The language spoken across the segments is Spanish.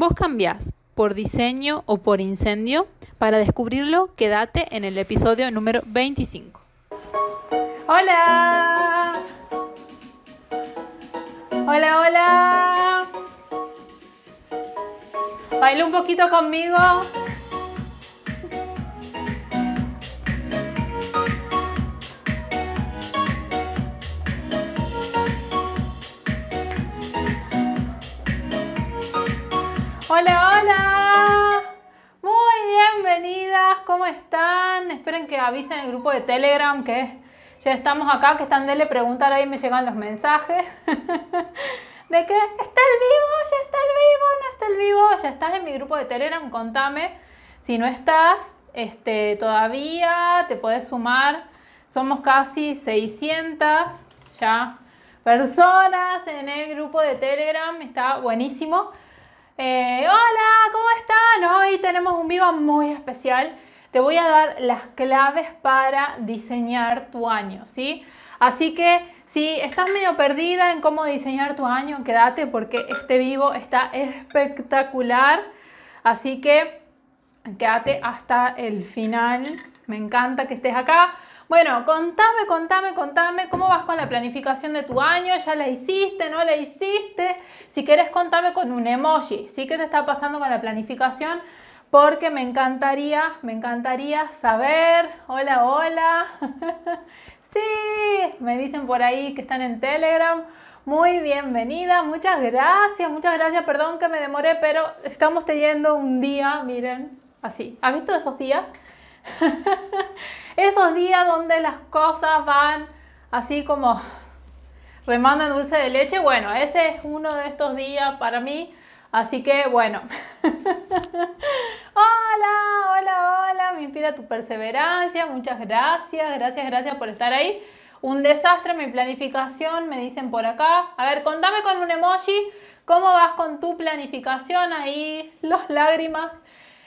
¿Vos cambiás por diseño o por incendio? Para descubrirlo, quédate en el episodio número 25. ¡Hola! ¡Hola, hola! Baila un poquito conmigo. Hola, hola. Muy bienvenidas. ¿Cómo están? Esperen que avisen el grupo de Telegram que ya estamos acá, que están de preguntar ahí me llegan los mensajes. de que está el vivo, ya está el vivo, no está el vivo, ya estás en mi grupo de Telegram, contame. Si no estás, este, todavía te puedes sumar. Somos casi 600 ya personas en el grupo de Telegram, está buenísimo. Eh, hola, ¿cómo están? Hoy tenemos un vivo muy especial. Te voy a dar las claves para diseñar tu año, ¿sí? Así que si estás medio perdida en cómo diseñar tu año, quédate porque este vivo está espectacular. Así que quédate hasta el final. Me encanta que estés acá. Bueno, contame, contame, contame cómo vas con la planificación de tu año. ¿Ya la hiciste? ¿No la hiciste? Si quieres, contame con un emoji. ¿Sí que te está pasando con la planificación? Porque me encantaría, me encantaría saber. Hola, hola. sí, me dicen por ahí que están en Telegram. Muy bienvenida, muchas gracias, muchas gracias. Perdón que me demoré, pero estamos teniendo un día, miren, así. ¿Has visto esos días? Esos días donde las cosas van así como remando en dulce de leche, bueno, ese es uno de estos días para mí. Así que bueno. hola, hola, hola, me inspira tu perseverancia. Muchas gracias, gracias, gracias por estar ahí. Un desastre mi planificación, me dicen por acá. A ver, contame con un emoji cómo vas con tu planificación ahí, las lágrimas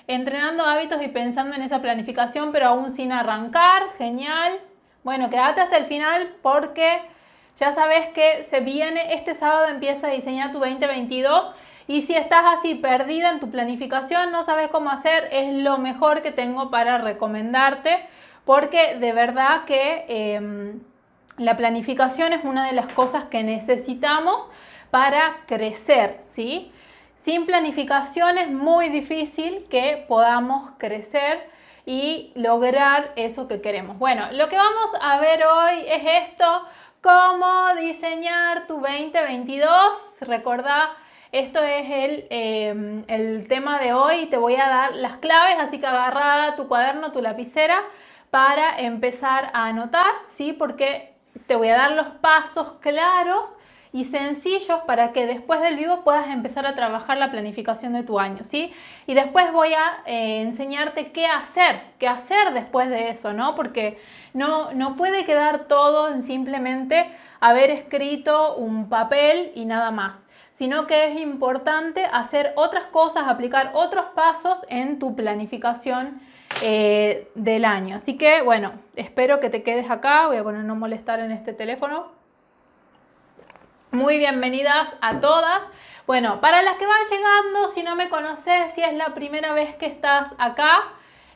entrenando hábitos y pensando en esa planificación, pero aún sin arrancar. Genial. Bueno, quédate hasta el final porque ya sabes que se viene, este sábado empieza a diseñar tu 2022 y si estás así perdida en tu planificación, no sabes cómo hacer, es lo mejor que tengo para recomendarte porque de verdad que em, la planificación es una de las cosas que necesitamos para crecer, ¿sí? Sin planificación es muy difícil que podamos crecer y lograr eso que queremos. Bueno, lo que vamos a ver hoy es esto, cómo diseñar tu 2022. Recordá, esto es el, em, el tema de hoy. Te voy a dar las claves, así que agarra tu cuaderno, tu lapicera para empezar a anotar, ¿sí? Porque te voy a dar los pasos claros y sencillos para que después del vivo puedas empezar a trabajar la planificación de tu año, ¿sí? Y después voy a eh, enseñarte qué hacer, qué hacer después de eso, ¿no? Porque no, no puede quedar todo en simplemente haber escrito un papel y nada más sino que es importante hacer otras cosas, aplicar otros pasos en tu planificación eh, del año. Así que bueno, espero que te quedes acá, voy a poner no molestar en este teléfono. Muy bienvenidas a todas. Bueno, para las que van llegando, si no me conoces, si es la primera vez que estás acá,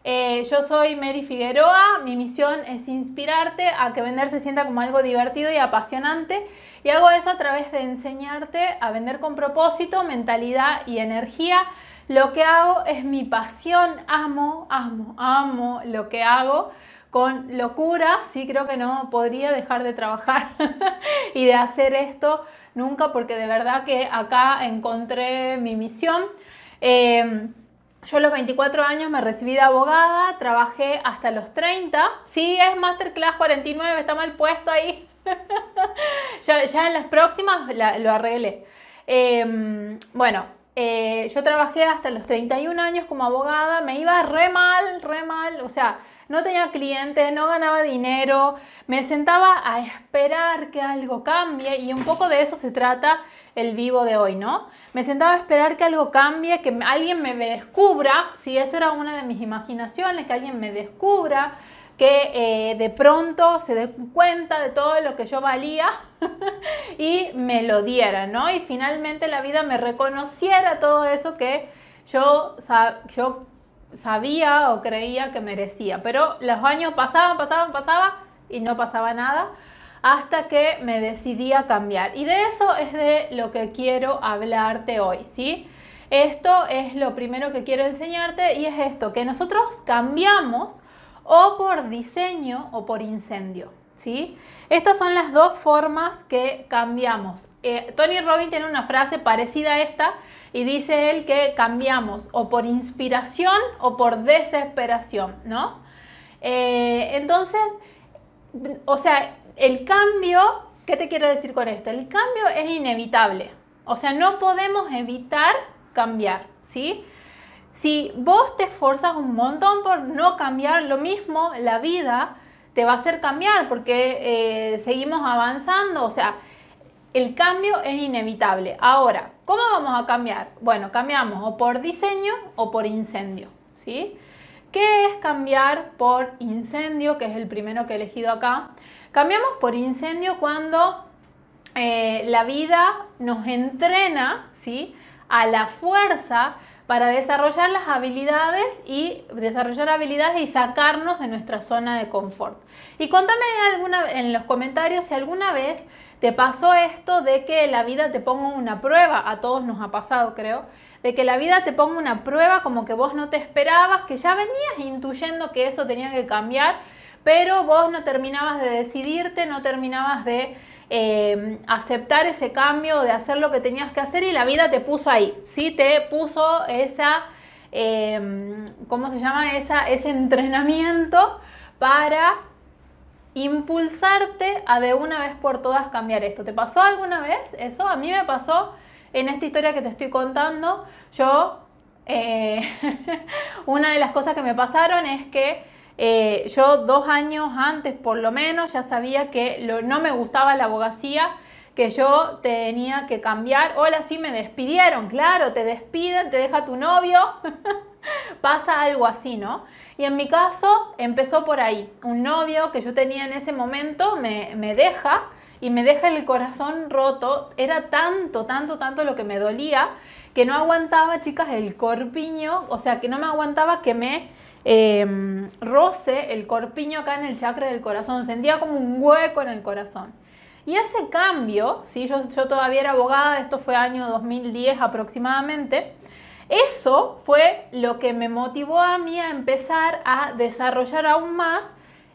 eh, yo soy Mary Figueroa. Mi misión es inspirarte a que vender se sienta como algo divertido y apasionante. Y hago eso a través de enseñarte a vender con propósito, mentalidad y energía. Lo que hago es mi pasión. Amo, amo, amo lo que hago con locura, sí creo que no podría dejar de trabajar y de hacer esto nunca porque de verdad que acá encontré mi misión. Em, yo a los 24 años me recibí de abogada, trabajé hasta los 30. Sí, es Masterclass 49, está mal puesto ahí. ya, en las próximas lo arreglé. Em, bueno, eh, yo trabajé hasta los 31 años como abogada, me iba re mal, re mal, o sea, no tenía clientes, no ganaba dinero, me sentaba a esperar que algo cambie y un poco de eso se trata el vivo de hoy, ¿no? Me sentaba a esperar que algo cambie, que alguien me descubra, si eso era una de mis imaginaciones, que alguien me descubra, que eh, de pronto se dé cuenta de todo lo que yo valía y me lo diera, ¿no? Y finalmente la vida me reconociera todo eso que yo, yo sabía o creía que merecía. Pero los años pasaban, pasaban, pasaban y no pasaba nada hasta que me decidí a cambiar. Y de eso es de lo que quiero hablarte hoy, ¿sí? Esto es lo primero que quiero enseñarte y es esto, que nosotros cambiamos o por diseño o por incendio, ¿sí? Estas son las dos formas que cambiamos. Eh, Tony Robbins tiene una frase parecida a esta y dice él que cambiamos o por inspiración o por desesperación, ¿no? Eh, entonces, o sea, el cambio, ¿qué te quiero decir con esto? El cambio es inevitable. O sea, no podemos evitar cambiar, ¿sí? Si vos te esforzas un montón por no cambiar lo mismo, la vida te va a hacer cambiar porque eh, seguimos avanzando, o sea, el cambio es inevitable. Ahora, ¿cómo vamos a cambiar? Bueno, cambiamos o por diseño o por incendio, ¿sí? ¿Qué es cambiar por incendio? Que es el primero que he elegido acá. Cambiamos por incendio cuando eh, la vida nos entrena ¿sí? a la fuerza para desarrollar las habilidades y desarrollar habilidades y sacarnos de nuestra zona de confort. Y contame en los comentarios si alguna vez te pasó esto de que la vida te ponga una prueba, a todos nos ha pasado creo, de que la vida te ponga una prueba como que vos no te esperabas, que ya venías intuyendo que eso tenía que cambiar pero vos no terminabas de decidirte, no terminabas de eh, aceptar ese cambio, de hacer lo que tenías que hacer y la vida te puso ahí, ¿sí? Te puso esa, eh, ¿cómo se llama? Esa, ese entrenamiento para impulsarte a de una vez por todas cambiar esto. ¿Te pasó alguna vez eso? A mí me pasó en esta historia que te estoy contando. Yo, eh, una de las cosas que me pasaron es que eh, yo dos años antes por lo menos ya sabía que no me gustaba la abogacía, que yo tenía que cambiar. Hola, sí me despidieron, claro, te despiden, te deja tu novio. Pasa algo así, ¿no? Y en mi caso empezó por ahí. Un novio que yo tenía en ese momento me, me deja y me deja el corazón roto. Era tanto, tanto, tanto lo que me dolía que no aguantaba, chicas, el corpiño, o sea, que no me aguantaba que me Em, roce el corpiño acá en el chakra del corazón, sentía como un hueco en el corazón. Y ese cambio, ¿sí? yo, yo todavía era abogada, esto fue año 2010 aproximadamente, eso fue lo que me motivó a mí a empezar a desarrollar aún más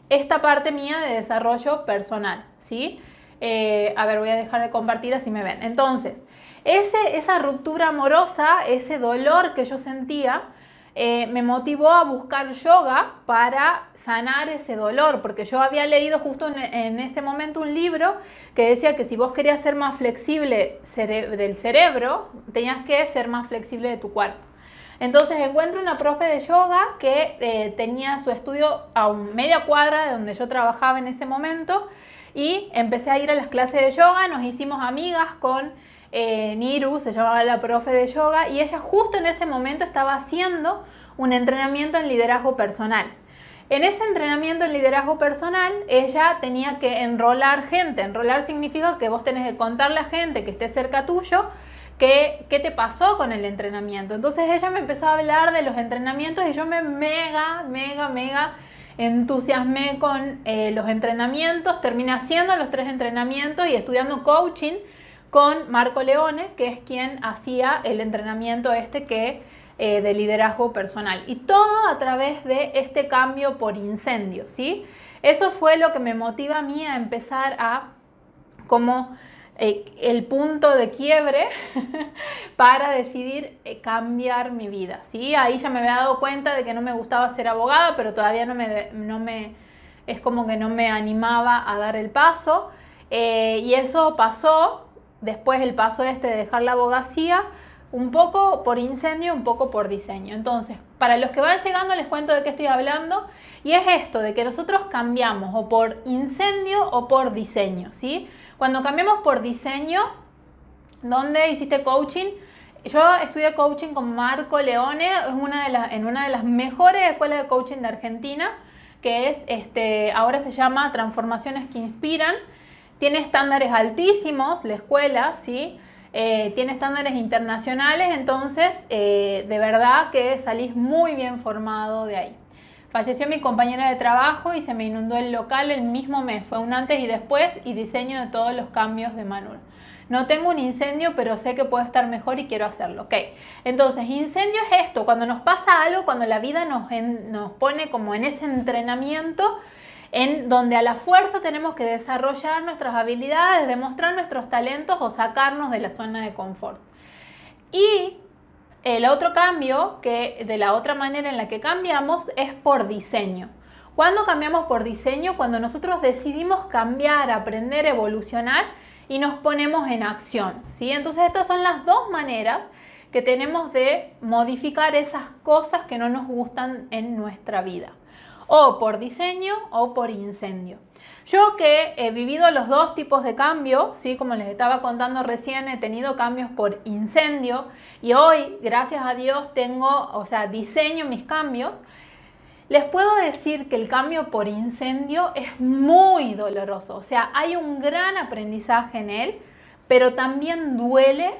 esta parte mía de desarrollo personal, ¿sí? Eh, a ver, voy a dejar de compartir así me ven. Entonces, ese, esa ruptura amorosa, ese dolor que yo sentía, eh, me motivó a buscar yoga para sanar ese dolor, porque yo había leído justo en, ese momento un libro que decía que si vos querías ser más flexible del cerebro, tenías que ser más flexible de tu cuerpo. Entonces encuentro una profe de yoga que eh, tenía su estudio a media cuadra de donde yo trabajaba en ese momento y empecé a ir a las clases de yoga, nos hicimos amigas con eh, Niru, se llamaba la profe de yoga, y ella justo en ese momento estaba haciendo un entrenamiento en liderazgo personal. En ese entrenamiento en liderazgo personal, ella tenía que enrolar gente. Enrolar significa que vos tenés que contarle a gente que esté cerca tuyo qué, qué te pasó con el entrenamiento. Entonces ella me empezó a hablar de los entrenamientos y yo me mega, mega, mega entusiasmé con eh, los entrenamientos. Terminé haciendo los tres entrenamientos y estudiando coaching con Marco Leone, que es quien hacía el entrenamiento este que eh, de liderazgo personal. Y todo a través de este cambio por incendio, ¿sí? Eso fue lo que me motiva a mí a empezar a como eh, el punto de quiebre para decidir eh, cambiar mi vida, ¿sí? Ahí ya me había dado cuenta de que no me gustaba ser abogada, pero todavía no me, no me es como que no me animaba a dar el paso. y eso pasó después el paso este de dejar la abogacía, un poco por incendio, un poco por diseño. Entonces, para los que van llegando les cuento de qué estoy hablando y es esto, de que nosotros cambiamos o por incendio o por diseño, ¿sí? Cuando cambiamos por diseño, ¿dónde hiciste coaching? Yo estudié coaching con Marco Leone, es una de en una de las mejores escuelas de coaching de Argentina que es, este, ahora se llama Transformaciones que Inspiran. Tiene estándares altísimos, la escuela, ¿sí? Eh, tiene estándares internacionales, entonces eh, de verdad que salís muy bien formado de ahí. Falleció mi compañera de trabajo y se me inundó el local el mismo mes. Fue un antes y después y diseño de todos los cambios de Manuel. No tengo un incendio, pero sé que puedo estar mejor y quiero hacerlo. Ok, entonces incendio es esto, cuando nos pasa algo, cuando la vida nos, nos pone como en ese entrenamiento en donde a la fuerza tenemos que desarrollar nuestras habilidades, demostrar nuestros talentos o sacarnos de la zona de confort. Y el otro cambio, que de la otra manera en la que cambiamos, es por diseño. ¿Cuándo cambiamos por diseño? Cuando nosotros decidimos cambiar, aprender, evolucionar y nos ponemos en acción. ¿sí? Entonces estas son las dos maneras que tenemos de modificar esas cosas que no nos gustan en nuestra vida o por diseño o por incendio. Yo que he vivido los dos tipos de cambio, ¿sí? como les estaba contando recién, he tenido cambios por incendio y hoy, gracias a Dios, tengo, o sea, diseño mis cambios. Les puedo decir que el cambio por incendio es muy doloroso, o sea, hay un gran aprendizaje en él, pero también duele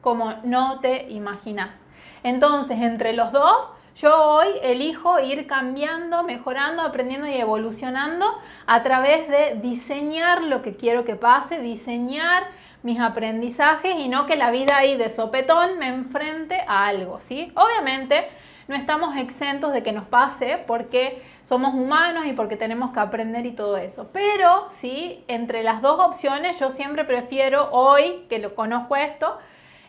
como no te imaginas. Entonces, entre los dos, yo hoy elijo ir cambiando, mejorando, aprendiendo y evolucionando a través de diseñar lo que quiero que pase, diseñar mis aprendizajes y no que la vida ahí de sopetón me enfrente a algo, ¿sí? Obviamente no estamos exentos de que nos pase porque somos humanos y porque tenemos que aprender y todo eso. Pero sí, entre las dos opciones yo siempre prefiero hoy que lo conozco esto,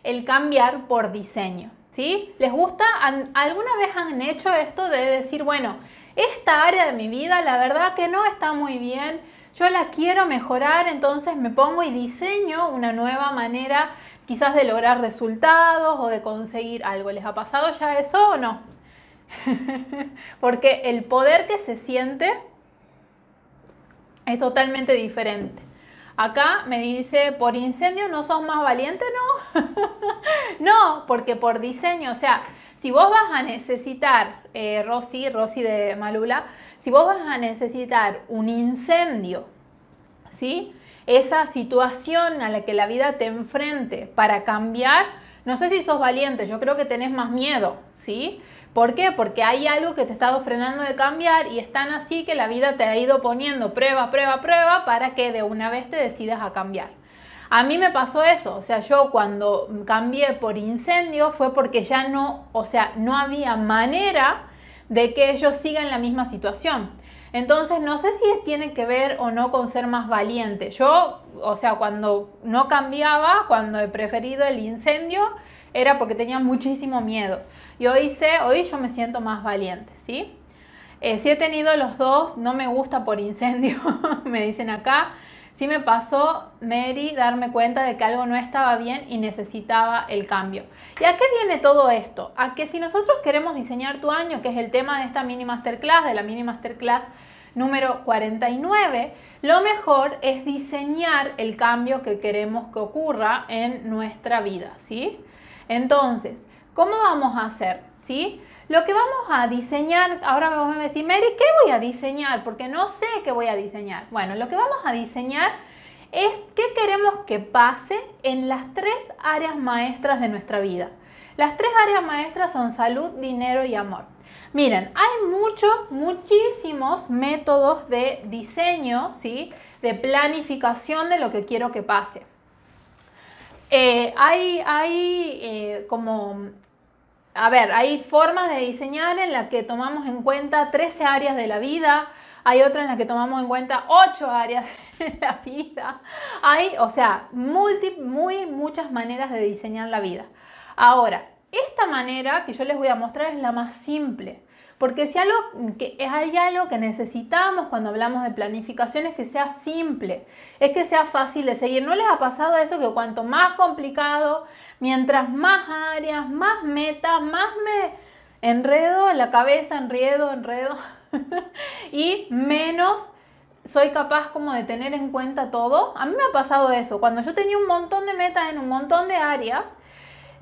el cambiar por diseño. ¿Sí? ¿Les gusta? ¿Alguna vez han hecho esto de decir, bueno, esta área de mi vida la verdad que no está muy bien, yo la quiero mejorar, entonces me pongo y diseño una nueva manera quizás de lograr resultados o de conseguir algo. ¿Les ha pasado ya eso o no? Porque el poder que se siente es totalmente diferente. Acá me dice, por incendio no sos más valiente, no. no, porque por diseño, o sea, si vos vas a necesitar, eh, Rosy, Rosy de Malula, si vos vas a necesitar un incendio, ¿sí? Esa situación a la que la vida te enfrente para cambiar, no sé si sos valiente, yo creo que tenés más miedo, ¿sí? ¿Por qué? Porque hay algo que te ha estado frenando de cambiar y es tan así que la vida te ha ido poniendo prueba, prueba, prueba para que de una vez te decidas a cambiar. A mí me pasó eso, o sea, yo cuando cambié por incendio fue porque ya no, o sea, no había manera de que ellos sigan la misma situación. Entonces, no sé si tiene que ver o no con ser más valiente. Yo, o sea, cuando no cambiaba, cuando he preferido el incendio, era porque tenía muchísimo miedo. Y hoy sé, hoy yo me siento más valiente, ¿sí? Eh, si he tenido los dos, no me gusta por incendio, me dicen acá. Sí me pasó, Mary, darme cuenta de que algo no estaba bien y necesitaba el cambio. ¿Y a qué viene todo esto? A que si nosotros queremos diseñar tu año, que es el tema de esta mini masterclass, de la mini masterclass número 49, lo mejor es diseñar el cambio que queremos que ocurra en nuestra vida, ¿sí? Entonces, ¿cómo vamos a hacer? ¿Sí? Lo que vamos a diseñar, ahora me voy a decir, Mary, ¿qué voy a diseñar? Porque no sé qué voy a diseñar. Bueno, lo que vamos a diseñar es qué queremos que pase en las tres áreas maestras de nuestra vida. Las tres áreas maestras son salud, dinero y amor. Miren, hay muchos, muchísimos métodos de diseño, ¿sí? De planificación de lo que quiero que pase. Eh, hay, hay eh, como, a ver, hay formas de diseñar en las que tomamos en cuenta 13 áreas de la vida, hay otra en la que tomamos en cuenta 8 áreas de la vida. Hay, o sea, multi, muy muchas maneras de diseñar la vida. Ahora, esta manera que yo les voy a mostrar es la más simple. Porque si algo que hay algo que necesitamos cuando hablamos de planificación es que sea simple, es que sea fácil de seguir. ¿No les ha pasado eso que cuanto más complicado, mientras más áreas, más metas, más me enredo en la cabeza, enredo, enredo y menos soy capaz como de tener en cuenta todo? A mí me ha pasado eso. Cuando yo tenía un montón de metas en un montón de áreas,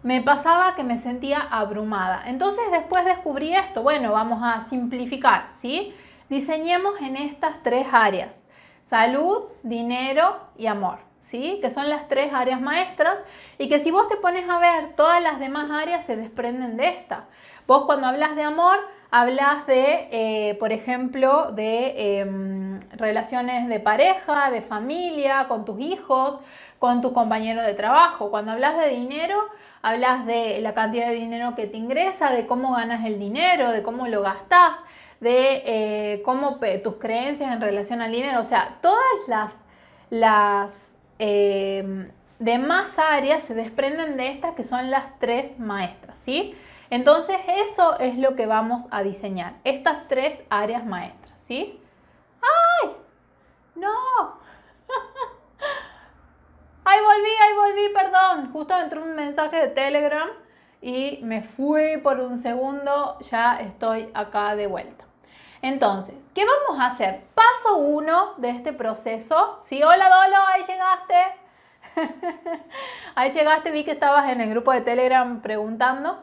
me pasaba que me sentía abrumada. Entonces después descubrí esto, bueno, vamos a simplificar, ¿sí? diseñemos en estas tres áreas, salud, dinero y amor. ¿Sí? que son las tres áreas maestras y que si vos te pones a ver, todas las demás áreas se desprenden de esta. Vos cuando hablas de amor, hablas de, eh, por ejemplo, de em, relaciones de pareja, de familia, con tus hijos, con tus compañeros de trabajo. Cuando hablas de dinero, hablas de la cantidad de dinero que te ingresa, de cómo ganas el dinero, de cómo lo gastas, de eh, cómo tus creencias en relación al dinero. O sea, todas las, las em, demás áreas se desprenden de estas que son las tres maestras, ¿sí? Entonces eso es lo que vamos a diseñar, estas tres áreas maestras, ¿sí? ¡Ay! ¡No! ¡Ay, volví, ay, volví, perdón! Justo entró un mensaje de Telegram y me fui por un segundo, ya estoy acá de vuelta. Entonces, ¿qué vamos a hacer? Paso uno de este proceso. Sí, hola Dolo, ahí llegaste. ahí llegaste, vi que estabas en el grupo de Telegram preguntando.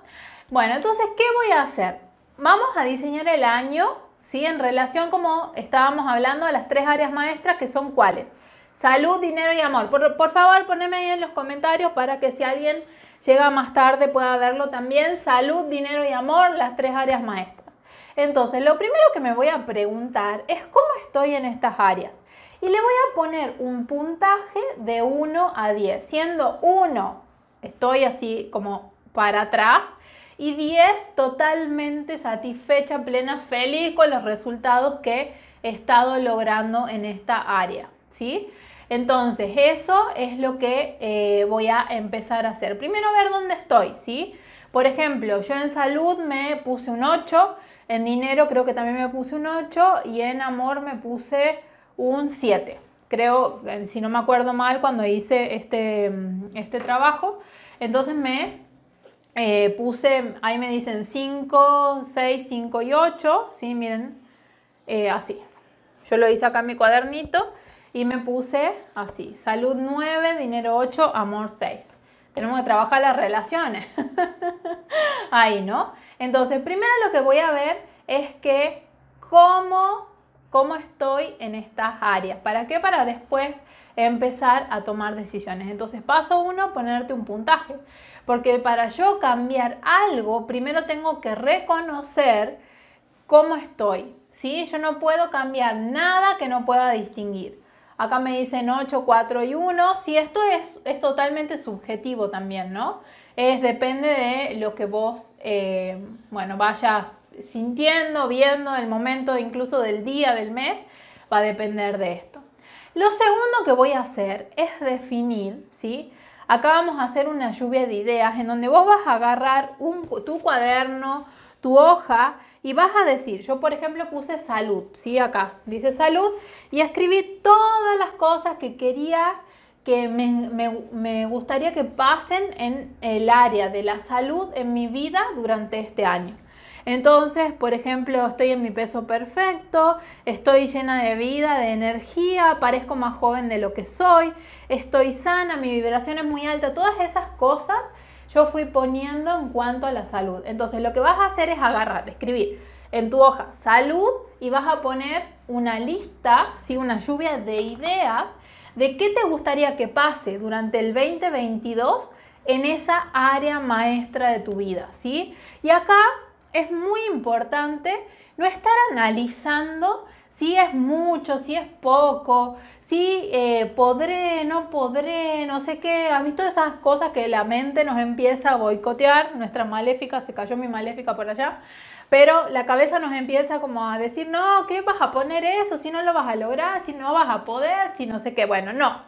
Bueno, entonces, ¿qué voy a hacer? Vamos a diseñar el año, ¿sí? En relación, como estábamos hablando, de las tres áreas maestras, que son cuáles? Salud, dinero y amor. Por, favor, poneme ahí en los comentarios para que si alguien llega más tarde pueda verlo también. Salud, dinero y amor, las tres áreas maestras. Entonces, lo primero que me voy a preguntar es cómo estoy en estas áreas. Y le voy a poner un puntaje de 1 a 10, siendo 1, estoy así como para atrás, y 10 totalmente satisfecha, plena, feliz con los resultados que he estado logrando en esta área, ¿sí? Entonces, eso es lo que eh, voy a empezar a hacer. Primero ver dónde estoy, ¿sí? Por ejemplo, yo en salud me puse un 8, en dinero creo que también me puse un 8 y en amor me puse un 7. Creo, eh, si no me acuerdo mal, cuando hice este, este trabajo, entonces me eh, puse, ahí me dicen 5, 6, 5 y 8, ¿sí? Miren, eh, así. Yo lo hice acá en mi cuadernito y me puse así, salud 9, dinero 8, amor 6. Tenemos que trabajar las relaciones. ahí, ¿no? Entonces, primero lo que voy a ver es que cómo, cómo estoy en estas áreas. ¿Para qué? Para después empezar a tomar decisiones. Entonces, paso uno, ponerte un puntaje. Porque para yo cambiar algo, primero tengo que reconocer cómo estoy. ¿sí? Yo no puedo cambiar nada que no pueda distinguir. Acá me dicen 8, 4 y 1. Si esto es, es totalmente subjetivo también, ¿no? Es, depende de lo que vos, eh, bueno, vayas sintiendo, viendo, el momento incluso del día, del mes, va a depender de esto. Lo segundo que voy a hacer es definir, ¿sí? Acá vamos a hacer una lluvia de ideas en donde vos vas a agarrar tu cuaderno, tu hoja y vas a decir, yo por ejemplo puse salud, ¿sí? Acá dice salud y escribí todas las cosas que quería que me, gustaría que pasen en el área de la salud en mi vida durante este año. Entonces, por ejemplo, estoy en mi peso perfecto, estoy llena de vida, de energía, parezco más joven de lo que soy, estoy sana, mi vibración es muy alta, todas esas cosas yo fui poniendo en cuanto a la salud. Entonces, lo que vas a hacer es agarrar, escribir en tu hoja salud y vas a poner una lista, ¿sí? una lluvia de ideas de qué te gustaría que pase durante el 2022 en esa área maestra de tu vida, ¿sí? Y acá es muy importante no estar analizando si es mucho, si es poco, si eh, podré, no podré, no sé qué. ¿Has visto esas cosas que la mente nos empieza a boicotear? Nuestra maléfica, se cayó mi maléfica por allá. Pero la cabeza nos empieza como a decir, no, ¿qué vas a poner eso? Si no lo vas a lograr, si no vas a poder, si no sé qué. Bueno, no.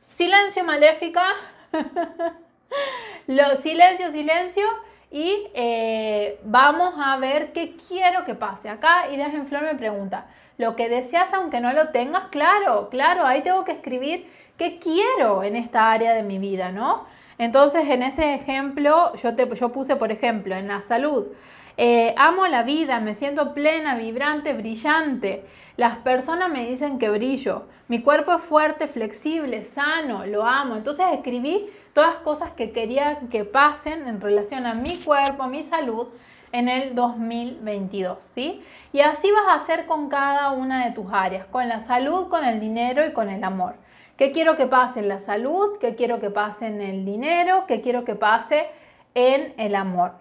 Silencio maléfica. lo, silencio, silencio y eh, vamos a ver qué quiero que pase. Acá Ideas en Flor me pregunta, ¿lo que deseas aunque no lo tengas? Claro, claro, ahí tengo que escribir qué quiero en esta área de mi vida, ¿no? Entonces, en ese ejemplo, yo, te, yo puse, por ejemplo, en la salud, eh, amo la vida, me siento plena, vibrante, brillante. Las personas me dicen que brillo. Mi cuerpo es fuerte, flexible, sano, lo amo. Entonces escribí todas cosas que quería que pasen en relación a mi cuerpo, a mi salud, en el 2022, ¿sí? Y así vas a hacer con cada una de tus áreas, con la salud, con el dinero y con el amor. ¿Qué quiero que pase en la salud? ¿Qué quiero que pase en el dinero? ¿Qué quiero que pase en el amor?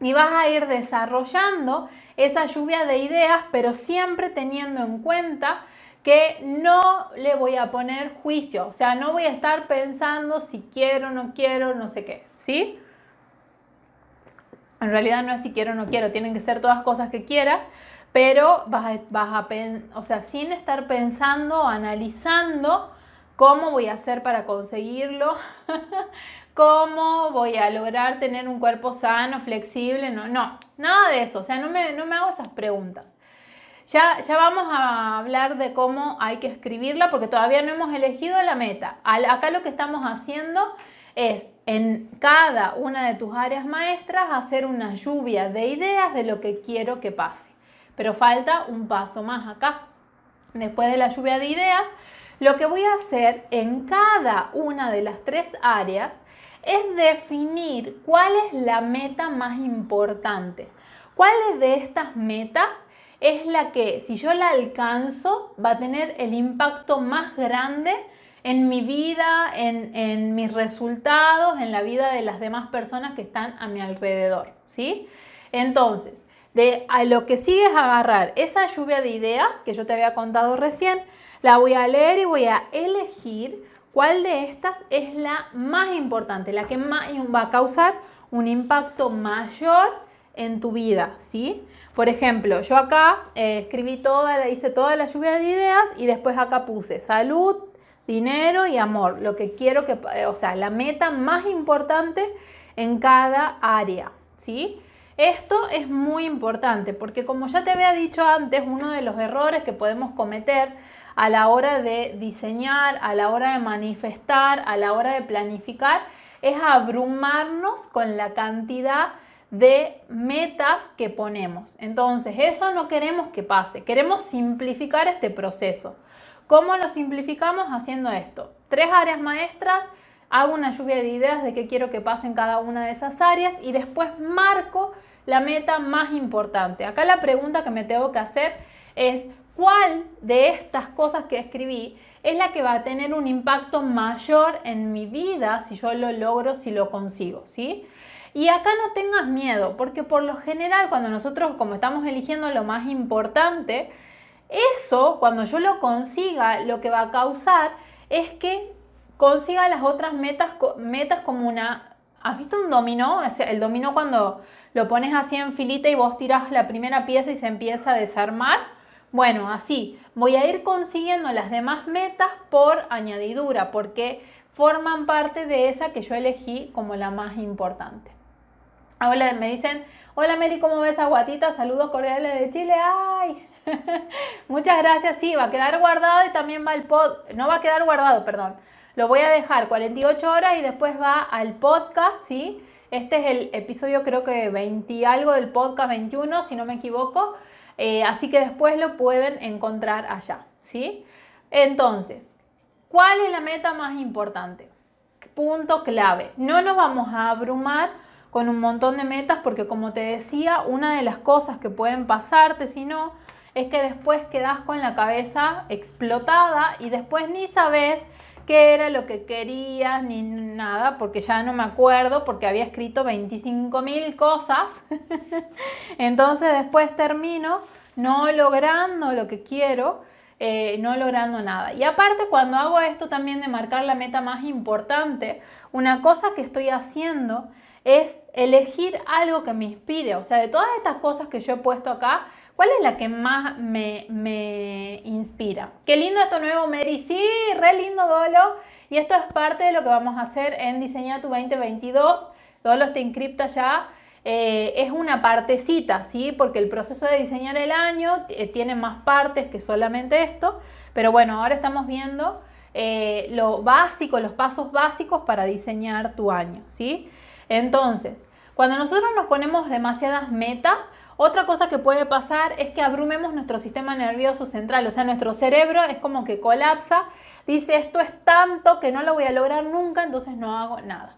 Y vas a ir desarrollando esa lluvia de ideas, pero siempre teniendo en cuenta que no le voy a poner juicio, o sea, no voy a estar pensando si quiero, no quiero, no sé qué, ¿sí? En realidad no es si quiero o no quiero, tienen que ser todas cosas que quieras, pero vas a, vas a o sea, sin estar pensando, analizando cómo voy a hacer para conseguirlo, cómo voy a lograr tener un cuerpo sano, flexible, no, no, nada de eso, o sea, no me, no me hago esas preguntas. Ya, ya vamos a hablar de cómo hay que escribirla porque todavía no hemos elegido la meta. Acá lo que estamos haciendo es en cada una de tus áreas maestras hacer una lluvia de ideas de lo que quiero que pase. Pero falta un paso más acá. Después de la lluvia de ideas, lo que voy a hacer en cada una de las tres áreas es definir cuál es la meta más importante. ¿Cuáles de estas metas es la que, si yo la alcanzo, va a tener el impacto más grande en mi vida, en, mis resultados, en la vida de las demás personas que están a mi alrededor, ¿sí? Entonces, de a lo que sigue es agarrar esa lluvia de ideas que yo te había contado recién, la voy a leer y voy a elegir cuál de estas es la más importante, la que más va a causar un impacto mayor en tu vida, ¿sí? Por ejemplo, yo acá eh, escribí toda, hice toda la lluvia de ideas y después acá puse salud, dinero y amor, lo que quiero que, o sea, la meta más importante en cada área, ¿sí? Esto es muy importante porque como ya te había dicho antes, uno de los errores que podemos cometer a la hora de diseñar, a la hora de manifestar, a la hora de planificar, es abrumarnos con la cantidad de metas que ponemos. Entonces, eso no queremos que pase, queremos simplificar este proceso. ¿Cómo lo simplificamos? Haciendo esto. Tres áreas maestras, hago una lluvia de ideas de qué quiero que pase en cada una de esas áreas y después marco la meta más importante. Acá la pregunta que me tengo que hacer es, ¿cuál de estas cosas que escribí es la que va a tener un impacto mayor en mi vida si yo lo logro, si lo consigo? ¿sí? Y acá no tengas miedo, porque por lo general cuando nosotros, como estamos eligiendo lo más importante, eso, cuando yo lo consiga, lo que va a causar es que consiga las otras metas, metas como una... ¿Has visto un dominó? El dominó cuando lo pones así en filita y vos tiras la primera pieza y se empieza a desarmar. Bueno, así voy a ir consiguiendo las demás metas por añadidura, porque forman parte de esa que yo elegí como la más importante. Hola, me dicen, hola Mary, ¿cómo ves a Guatita? Saludos cordiales de Chile. ¡Ay! Muchas gracias. Sí, va a quedar guardado y también va al pod. No va a quedar guardado, perdón. Lo voy a dejar 48 horas y después va al podcast, ¿sí? Este es el episodio creo que 20 algo del podcast 21, si no me equivoco. Eh, así que después lo pueden encontrar allá, ¿sí? Entonces, ¿cuál es la meta más importante? Punto clave. No nos vamos a abrumar con un montón de metas porque como te decía, una de las cosas que pueden pasarte si no es que después quedas con la cabeza explotada y después ni sabes qué era lo que querías ni nada, porque ya no me acuerdo, porque había escrito 25 mil cosas. Entonces después termino no logrando lo que quiero, eh, no logrando nada. Y aparte cuando hago esto también de marcar la meta más importante, una cosa que estoy haciendo es elegir algo que me inspire. O sea, de todas estas cosas que yo he puesto acá, ¿cuál es la que más me, inspira? Qué lindo esto nuevo, Mary. Sí, re lindo, Dolo. Y esto es parte de lo que vamos a hacer en Diseña tu 2022. Dolo está inscripta ya. Eh, es una partecita, ¿sí? Porque el proceso de diseñar el año eh, tiene más partes que solamente esto. Pero bueno, ahora estamos viendo eh, lo básico, los pasos básicos para diseñar tu año, ¿sí? Entonces, cuando nosotros nos ponemos demasiadas metas, otra cosa que puede pasar es que abrumemos nuestro sistema nervioso central, o sea, nuestro cerebro es como que colapsa, dice esto es tanto que no lo voy a lograr nunca, entonces no hago nada.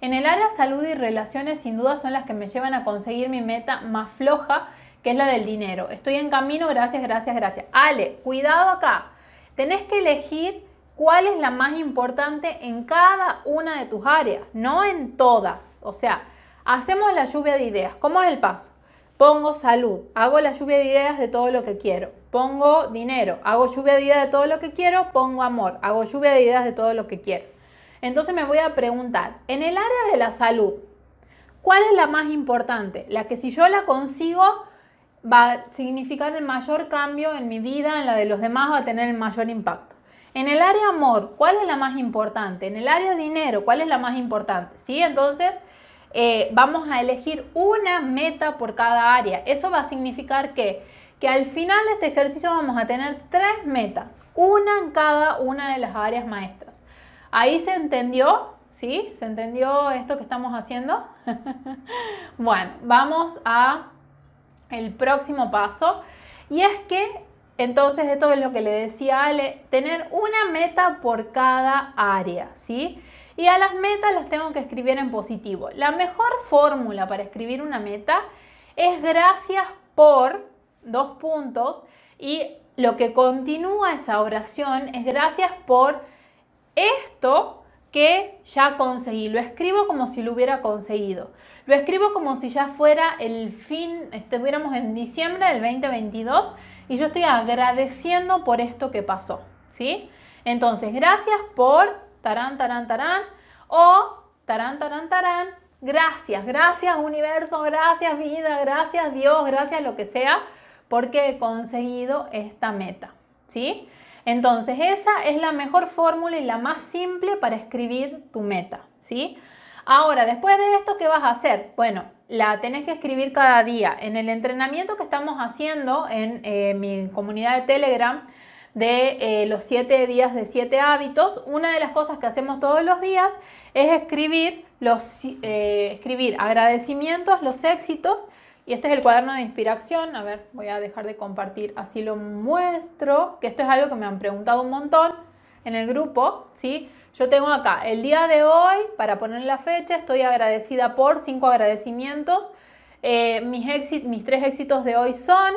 En el área salud y relaciones sin duda son las que me llevan a conseguir mi meta más floja, que es la del dinero. Estoy en camino, gracias, gracias, gracias. Ale, cuidado acá. Tenés que elegir cuál es la más importante en cada una de tus áreas, no en todas. O sea, hacemos la lluvia de ideas. ¿Cómo es el paso? Pongo salud, hago la lluvia de ideas de todo lo que quiero. Pongo dinero, hago lluvia de ideas de todo lo que quiero. Pongo amor, hago lluvia de ideas de todo lo que quiero. Entonces me voy a preguntar, en el área de la salud, ¿cuál es la más importante? La que si yo la consigo va a significar el mayor cambio en mi vida, en la de los demás va a tener el mayor impacto. En el área amor, ¿cuál es la más importante? En el área dinero, ¿cuál es la más importante? ¿Sí? Entonces, eh, vamos a elegir una meta por cada área. Eso va a significar que, que al final de este ejercicio vamos a tener tres metas, una en cada una de las áreas maestras. ¿Ahí se entendió? ¿Sí? ¿Se entendió esto que estamos haciendo? bueno, vamos a el próximo paso. Y es que, entonces, esto es lo que le decía Ale, tener una meta por cada área, ¿sí? Y a las metas las tengo que escribir en positivo. La mejor fórmula para escribir una meta es gracias por dos puntos y lo que continúa esa oración es gracias por esto que ya conseguí. Lo escribo como si lo hubiera conseguido. Lo escribo como si ya fuera el fin, estuviéramos en diciembre del 2022 y yo estoy agradeciendo por esto que pasó. ¿Sí? Entonces, gracias por tarán, tarán, tarán, o tarán, tarán, tarán, gracias, gracias universo, gracias vida, gracias Dios, gracias lo que sea, porque he conseguido esta meta, ¿sí? Entonces, esa es la mejor fórmula y la más simple para escribir tu meta, ¿sí? Ahora, después de esto, ¿qué vas a hacer? Bueno, la tenés que escribir cada día. En el entrenamiento que estamos haciendo en eh, mi comunidad de Telegram, de eh, los siete días de siete hábitos, una de las cosas que hacemos todos los días es escribir, los, eh, escribir agradecimientos, los éxitos, y este es el cuaderno de inspiración, a ver, voy a dejar de compartir, así lo muestro, que esto es algo que me han preguntado un montón en el grupo, ¿sí? Yo tengo acá, el día de hoy, para poner la fecha, estoy agradecida por cinco agradecimientos, eh, mis, mis tres éxitos de hoy son,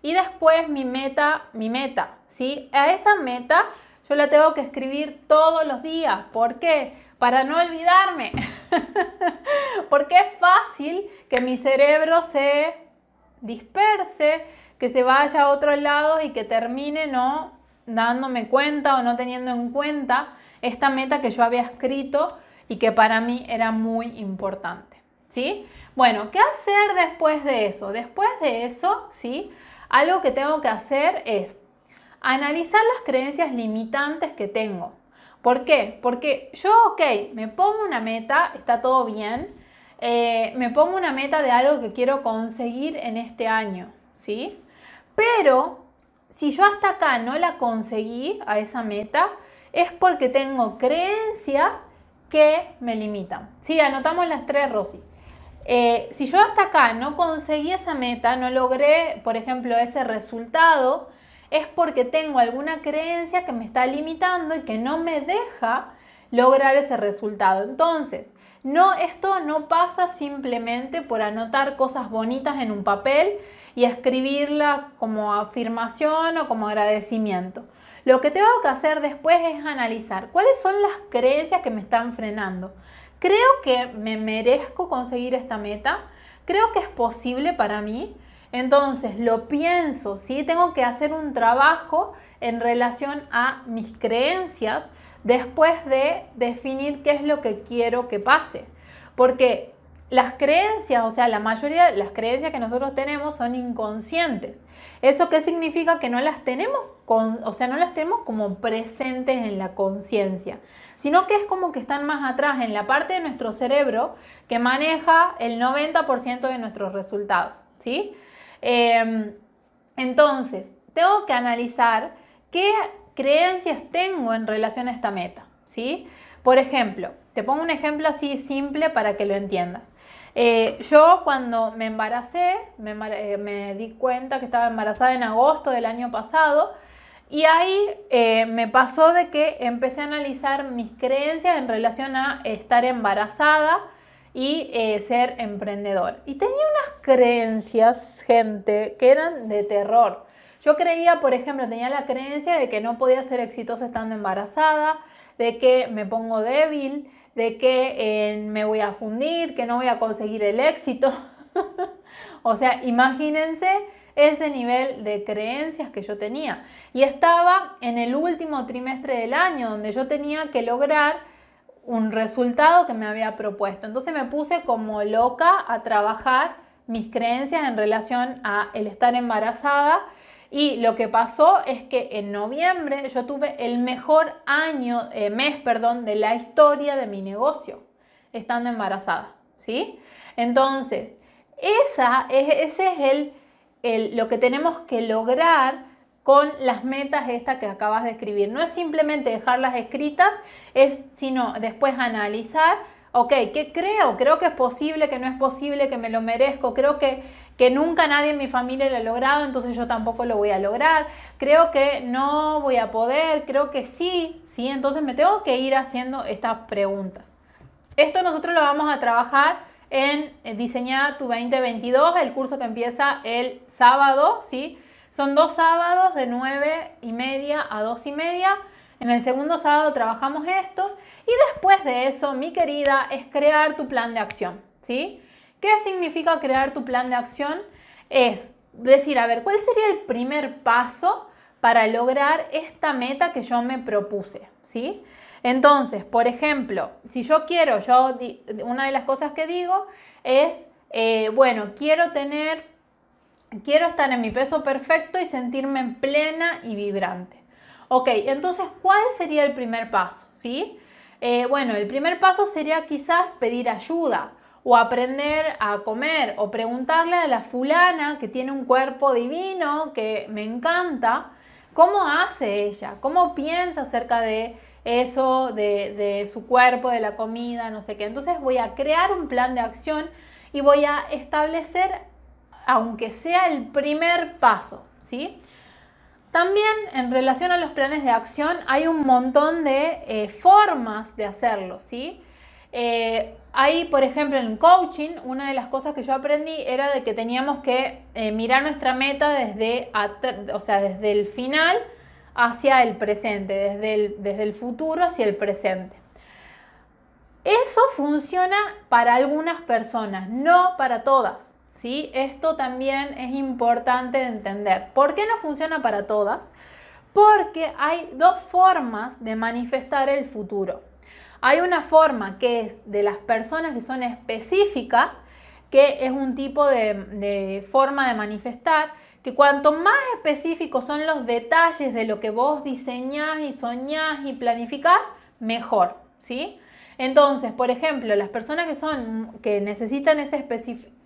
y después mi meta, mi meta, ¿sí? A esa meta yo la tengo que escribir todos los días. ¿Por qué? Para no olvidarme. Porque es fácil que mi cerebro se disperse, que se vaya a otro lado y que termine no dándome cuenta o no teniendo en cuenta esta meta que yo había escrito y que para mí era muy importante. ¿Sí? Bueno, ¿qué hacer después de eso? Después de eso, ¿sí? algo que tengo que hacer es analizar las creencias limitantes que tengo. ¿Por qué? Porque yo, ok, me pongo una meta, está todo bien, eh, me pongo una meta de algo que quiero conseguir en este año, ¿sí? Pero si yo hasta acá no la conseguí a esa meta, es porque tengo creencias que me limitan. Sí, anotamos las tres, Rosy. Eh, si yo hasta acá no conseguí esa meta, no logré, por ejemplo, ese resultado, es porque tengo alguna creencia que me está limitando y que no me deja lograr ese resultado. Entonces, no, esto no pasa simplemente por anotar cosas bonitas en un papel y escribirla como afirmación o como agradecimiento. Lo que tengo que hacer después es analizar cuáles son las creencias que me están frenando creo que me merezco conseguir esta meta, creo que es posible para mí, entonces lo pienso, ¿sí? Tengo que hacer un trabajo en relación a mis creencias después de definir qué es lo que quiero que pase. Porque las creencias, o sea, la mayoría de las creencias que nosotros tenemos son inconscientes. ¿Eso qué significa? Que no las tenemos, con, o sea, no las tenemos como presentes en la conciencia, sino que es como que están más atrás, en la parte de nuestro cerebro que maneja el 90% de nuestros resultados, ¿sí? Em, entonces, tengo que analizar qué creencias tengo en relación a esta meta, ¿sí? Por ejemplo, te pongo un ejemplo así simple para que lo entiendas. Eh, yo cuando me embaracé, me, eh, me, di cuenta que estaba embarazada en agosto del año pasado Y ahí eh, me pasó de que empecé a analizar mis creencias en relación a estar embarazada y eh, ser emprendedor. Y tenía unas creencias, gente, que eran de terror. Yo creía, por ejemplo, tenía la creencia de que no podía ser exitosa estando embarazada, de que me pongo débil, de que eh, me voy a fundir, que no voy a conseguir el éxito. o sea, imagínense ese nivel de creencias que yo tenía. Y estaba en el último trimestre del año, donde yo tenía que lograr un resultado que me había propuesto. Entonces me puse como loca a trabajar mis creencias en relación a el estar embarazada y lo que pasó es que en noviembre yo tuve el mejor año, eh, mes, perdón, de la historia de mi negocio, estando embarazada, ¿sí? Entonces, esa es, ese es el lo que tenemos que lograr con las metas estas que acabas de escribir. No es simplemente dejarlas escritas, es sino después analizar, ok, ¿qué creo? Creo que es posible, que no es posible, que me lo merezco, creo que, que nunca nadie en mi familia lo ha logrado, entonces yo tampoco lo voy a lograr, creo que no voy a poder, creo que sí, sí, entonces me tengo que ir haciendo estas preguntas. Esto nosotros lo vamos a trabajar en Diseñar tu 2022, el curso que empieza el sábado, ¿sí? Son dos sábados de 9 y media a 2 y media. En el segundo sábado trabajamos esto y después de eso, mi querida, es crear tu plan de acción, ¿sí? ¿Qué significa crear tu plan de acción? Es decir, a ver, ¿cuál sería el primer paso para lograr esta meta que yo me propuse, ¿sí? Entonces, por ejemplo, si yo quiero, yo una de las cosas que digo es, eh, bueno, quiero tener, quiero estar en mi peso perfecto y sentirme plena y vibrante. Ok, entonces, ¿cuál sería el primer paso? ¿Sí? Eh, bueno, el primer paso sería quizás pedir ayuda o aprender a comer o preguntarle a la fulana que tiene un cuerpo divino, que me encanta, cómo hace ella, cómo piensa acerca de eso de, su cuerpo, de la comida, no sé qué. Entonces voy a crear un plan de acción y voy a establecer, aunque sea el primer paso, ¿sí? También en relación a los planes de acción hay un montón de eh, formas de hacerlo, ¿sí? Eh, por ejemplo, en coaching, una de las cosas que yo aprendí era de que teníamos que eh, mirar nuestra meta desde, o sea, desde el final hacia el presente, desde el futuro hacia el presente. Eso funciona para algunas personas, no para todas. ¿Sí? Esto también es importante de entender. ¿Por qué no funciona para todas? Porque hay dos formas de manifestar el futuro. Hay una forma que es de las personas que son específicas, que es un tipo de, forma de manifestar, que cuanto más específicos son los detalles de lo que vos diseñás y soñás y planificás, mejor, ¿sí? Entonces, por ejemplo, las personas que son que necesitan esa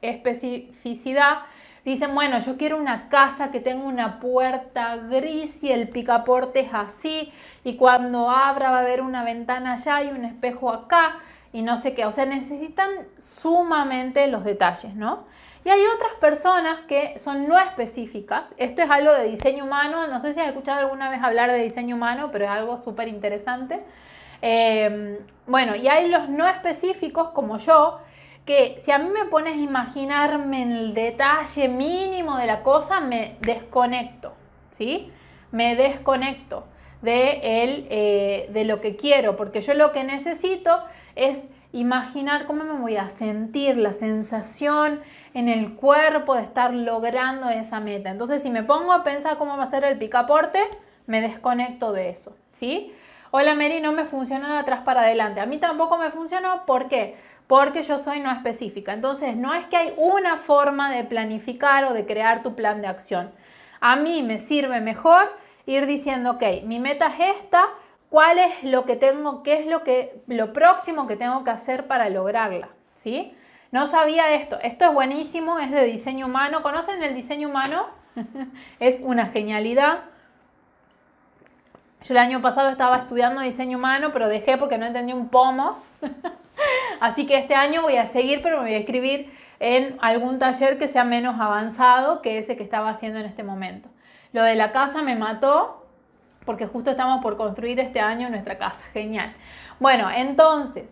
especificidad dicen, bueno, yo quiero una casa que tenga una puerta gris y el picaporte es así y cuando abra va a haber una ventana allá y un espejo acá y no sé qué, o sea, necesitan sumamente los detalles, ¿no? Y hay otras personas que son no específicas. Esto es algo de diseño humano. No sé si has escuchado alguna vez hablar de diseño humano, pero es algo súper interesante. Eh, bueno, y hay los no específicos como yo, que si a mí me pones a imaginarme el detalle mínimo de la cosa, me desconecto, ¿sí? Me desconecto de, el, eh, de lo que quiero, porque yo lo que necesito es imaginar cómo me voy a sentir, la sensación en el cuerpo de estar logrando esa meta. Entonces, si me pongo a pensar cómo va a ser el picaporte, me desconecto de eso, ¿sí? Hola Mary, no me funcionó de atrás para adelante. A mí tampoco me funcionó, ¿por qué? Porque yo soy no específica. Entonces, no es que hay una forma de planificar o de crear tu plan de acción. A mí me sirve mejor ir diciendo, ok, mi meta es esta, cuál es lo que tengo, qué es lo que lo próximo que tengo que hacer para lograrla, ¿sí? No sabía esto. Esto es buenísimo, es de diseño humano. ¿Conocen el diseño humano? es una genialidad. Yo el año pasado estaba estudiando diseño humano, pero dejé porque no entendí un pomo. Así que este año voy a seguir, pero me voy a escribir en algún taller que sea menos avanzado que ese que estaba haciendo en este momento. Lo de la casa me mató, porque justo estamos por construir este año nuestra casa. Genial. Bueno, entonces,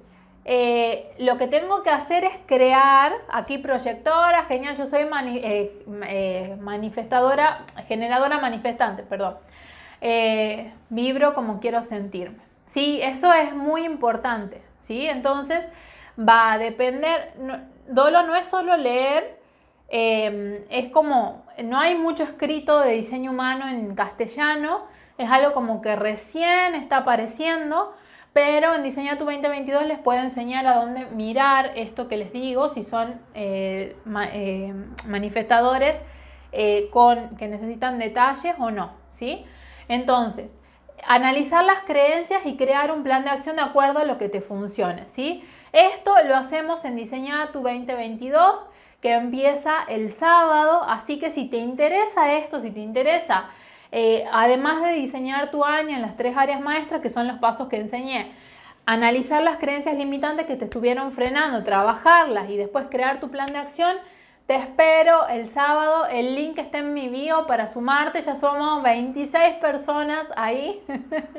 eh, lo que tengo que hacer es crear aquí proyectora, genial, yo soy eh, eh, manifestadora, generadora manifestante, perdón. vibro como quiero sentirme. Sí, eso es muy importante, ¿sí? Entonces va a depender, Dolo no es solo leer, es como, no hay mucho escrito de diseño humano en castellano, es algo como que recién está apareciendo, pero en Diseña tu 2022 les puedo enseñar a dónde mirar esto que les digo, si son eh, eh, manifestadores eh, con, que necesitan detalles o no, ¿sí? Entonces, analizar las creencias y crear un plan de acción de acuerdo a lo que te funcione, ¿sí? Esto lo hacemos en Diseña tu 2022, que empieza el sábado, así que si te interesa esto, si te interesa eh, además de diseñar tu año en las tres áreas maestras, que son los pasos que enseñé, analizar las creencias limitantes que te estuvieron frenando, trabajarlas y después crear tu plan de acción, te espero el sábado, el link está en mi bio para sumarte, ya somos 26 personas ahí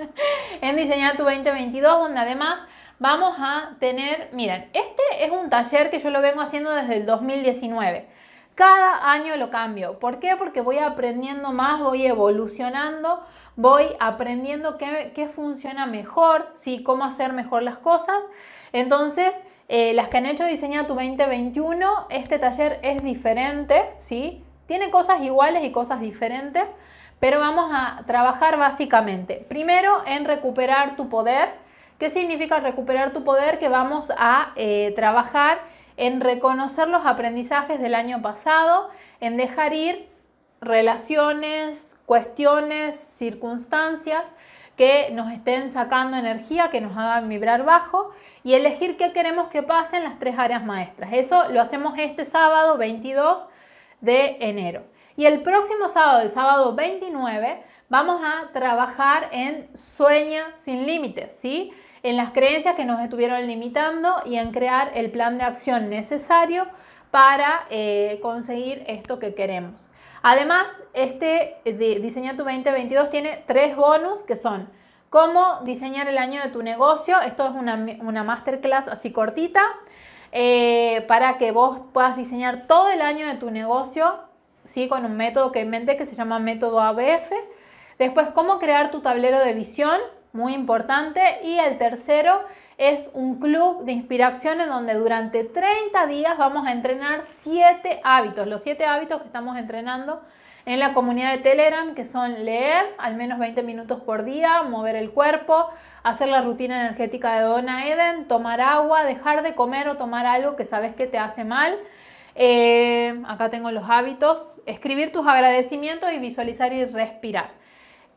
en Diseñar tu 2022, donde además vamos a tener, miren, este es un taller que yo lo vengo haciendo desde el 2019. Cada año lo cambio. ¿Por qué? Porque voy aprendiendo más, voy evolucionando, voy aprendiendo qué, funciona mejor, ¿sí? cómo hacer mejor las cosas. Entonces, eh, las que han hecho Diseña tu 2021, este taller es diferente, ¿sí? Tiene cosas iguales y cosas diferentes, pero vamos a trabajar básicamente, primero en recuperar tu poder. ¿Qué significa recuperar tu poder? Que vamos a eh, trabajar en reconocer los aprendizajes del año pasado, en dejar ir relaciones, cuestiones, circunstancias que nos estén sacando energía, que nos hagan vibrar bajo y elegir qué queremos que pase en las tres áreas maestras. Eso lo hacemos este sábado 22 de enero. Y el próximo sábado, el sábado 29, vamos a trabajar en Sueña sin límites, ¿sí? en las creencias que nos estuvieron limitando y en crear el plan de acción necesario para eh, conseguir esto que queremos. Además, este de Diseña tu 2022 tiene tres bonus que son cómo diseñar el año de tu negocio. Esto es una, masterclass así cortita eh, para que vos puedas diseñar todo el año de tu negocio ¿sí? con un método que inventé que se llama método ABF. Después, cómo crear tu tablero de visión muy importante. Y el tercero es un club de inspiración en donde durante 30 días vamos a entrenar 7 hábitos, los 7 hábitos que estamos entrenando en la comunidad de Telegram, que son leer al menos 20 minutos por día, mover el cuerpo, hacer la rutina energética de Donna Eden, tomar agua, dejar de comer o tomar algo que sabes que te hace mal. Eh, acá tengo los hábitos, escribir tus agradecimientos y visualizar y respirar.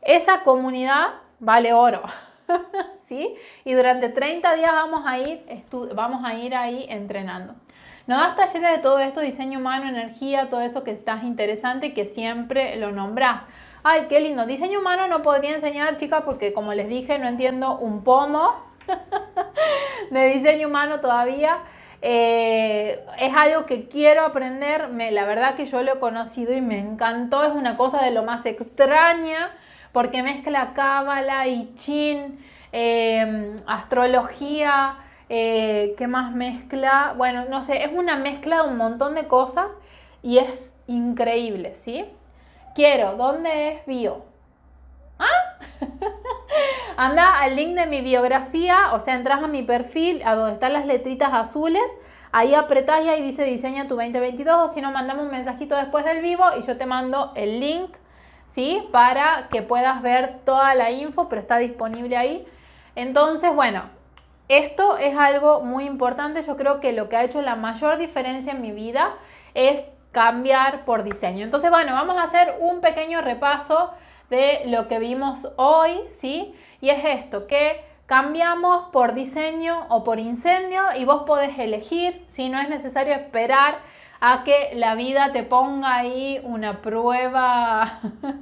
Esa comunidad vale oro. ¿Sí? Y durante 30 días vamos a ir, vamos a ir ahí entrenando. No das talleres de todo esto, diseño humano, energía, todo eso que estás interesante y que siempre lo nombras. Ay, qué lindo. Diseño humano no podría enseñar, chicas, porque como les dije, no entiendo un pomo de diseño humano todavía. Eh, es algo que quiero aprender. Me, la verdad que yo lo he conocido y me encantó. Es una cosa de lo más extraña porque mezcla cábala y chin, em, astrología, eh, ¿qué más mezcla? Bueno, no sé, es una mezcla de un montón de cosas y es increíble, ¿sí? Quiero, ¿dónde es bio? ¿Ah? Anda al link de mi biografía, o sea, entras a mi perfil, a donde están las letritas azules, ahí apretás y ahí dice diseña tu 2022, o si no, mandame un mensajito después del vivo y yo te mando el link ¿sí? Para que puedas ver toda la info, pero está disponible ahí. Entonces, bueno, esto es algo muy importante. Yo creo que lo que ha hecho la mayor diferencia en mi vida es cambiar por diseño. Entonces, bueno, vamos a hacer un pequeño repaso de lo que vimos hoy, ¿sí? Y es esto, que cambiamos por diseño o por incendio y vos podés elegir, si no es necesario esperar a que la vida te ponga ahí una prueba,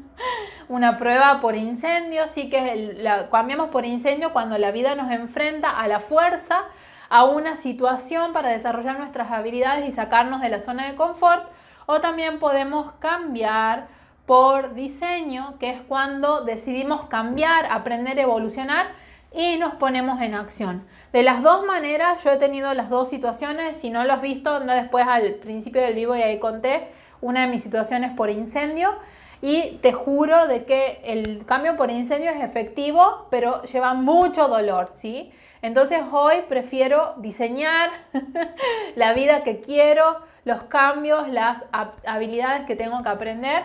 una prueba por incendio, sí que la, cambiamos por incendio cuando la vida nos enfrenta a la fuerza, a una situación para desarrollar nuestras habilidades y sacarnos de la zona de confort, o también podemos cambiar por diseño, que es cuando decidimos cambiar, aprender, evolucionar y nos ponemos en acción. De las dos maneras, yo he tenido las dos situaciones. Si no lo has visto, anda después al principio del vivo y ahí conté una de mis situaciones por incendio. Y te juro de que el cambio por incendio es efectivo, pero lleva mucho dolor, ¿sí? Entonces hoy prefiero diseñar la vida que quiero, los cambios, las habilidades que tengo que aprender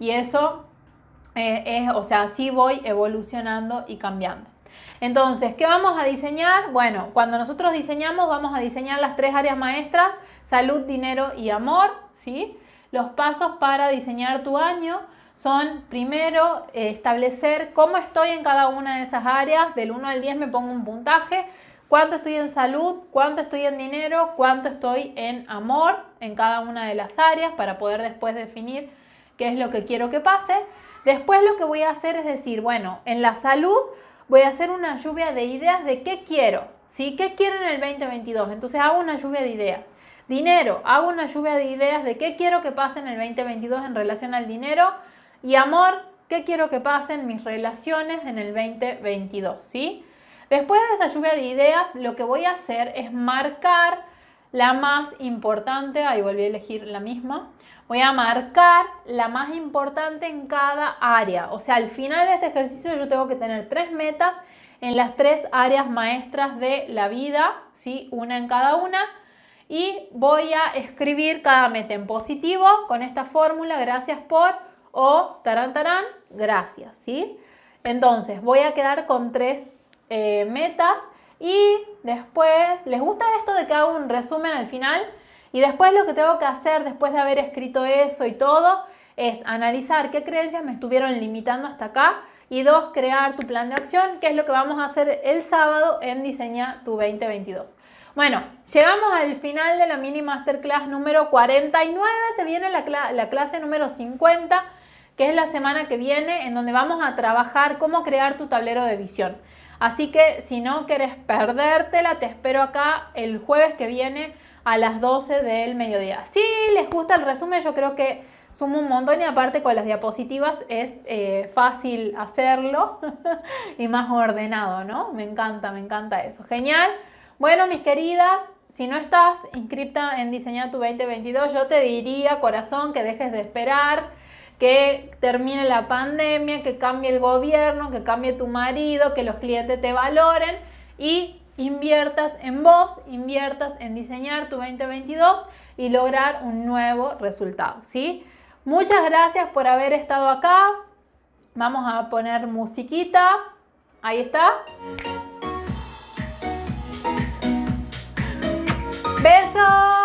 y eso eh, es, o sea, así voy evolucionando y cambiando. Entonces, ¿qué vamos a diseñar? Bueno, cuando nosotros diseñamos vamos a diseñar las tres áreas maestras, salud, dinero y amor, ¿sí? Los pasos para diseñar tu año son primero eh, establecer cómo estoy en cada una de esas áreas, del 1 al 10 me pongo un puntaje, cuánto estoy en salud, cuánto estoy en dinero, cuánto estoy en amor en cada una de las áreas para poder después definir qué es lo que quiero que pase. Después lo que voy a hacer es decir, bueno, en la salud voy a hacer una lluvia de ideas de qué quiero, ¿sí? ¿Qué quiero en el 2022? Entonces hago una lluvia de ideas. Dinero, hago una lluvia de ideas de qué quiero que pase en el 2022 en relación al dinero. Y amor, qué quiero que pase en mis relaciones en el 2022, ¿sí? Después de esa lluvia de ideas, lo que voy a hacer es marcar la más importante, ahí volví a elegir la misma, voy a marcar la más importante en cada área. O sea, al final de este ejercicio yo tengo que tener tres metas en las tres áreas maestras de la vida, ¿sí? Una en cada una. Y voy a escribir cada meta en positivo con esta fórmula, gracias por, o tarán, tarán, gracias, ¿sí? Entonces, voy a quedar con tres eh, metas y después, ¿les gusta esto de que hago un resumen al final? Y después lo que tengo que hacer después de haber escrito eso y todo es analizar qué creencias me estuvieron limitando hasta acá y dos, crear tu plan de acción, que es lo que vamos a hacer el sábado en Diseña tu 2022. Bueno, llegamos al final de la mini masterclass número 49, se viene la, la clase número 50, que es la semana que viene, en donde vamos a trabajar cómo crear tu tablero de visión. Así que si no quieres perdértela, te espero acá el jueves que viene a las 12 del mediodía. Si les gusta el resumen, yo creo que sumo un montón y aparte con las diapositivas es eh, fácil hacerlo y más ordenado, ¿no? Me encanta, me encanta eso. Genial. Bueno, mis queridas, si no estás inscripta en Diseñar tu 2022, yo te diría, corazón, que dejes de esperar, que termine la pandemia, que cambie el gobierno, que cambie tu marido, que los clientes te valoren y inviertas en vos, inviertas en diseñar tu 2022 y lograr un nuevo resultado, ¿sí? Muchas gracias por haber estado acá. Vamos a poner musiquita. Ahí está. Besos.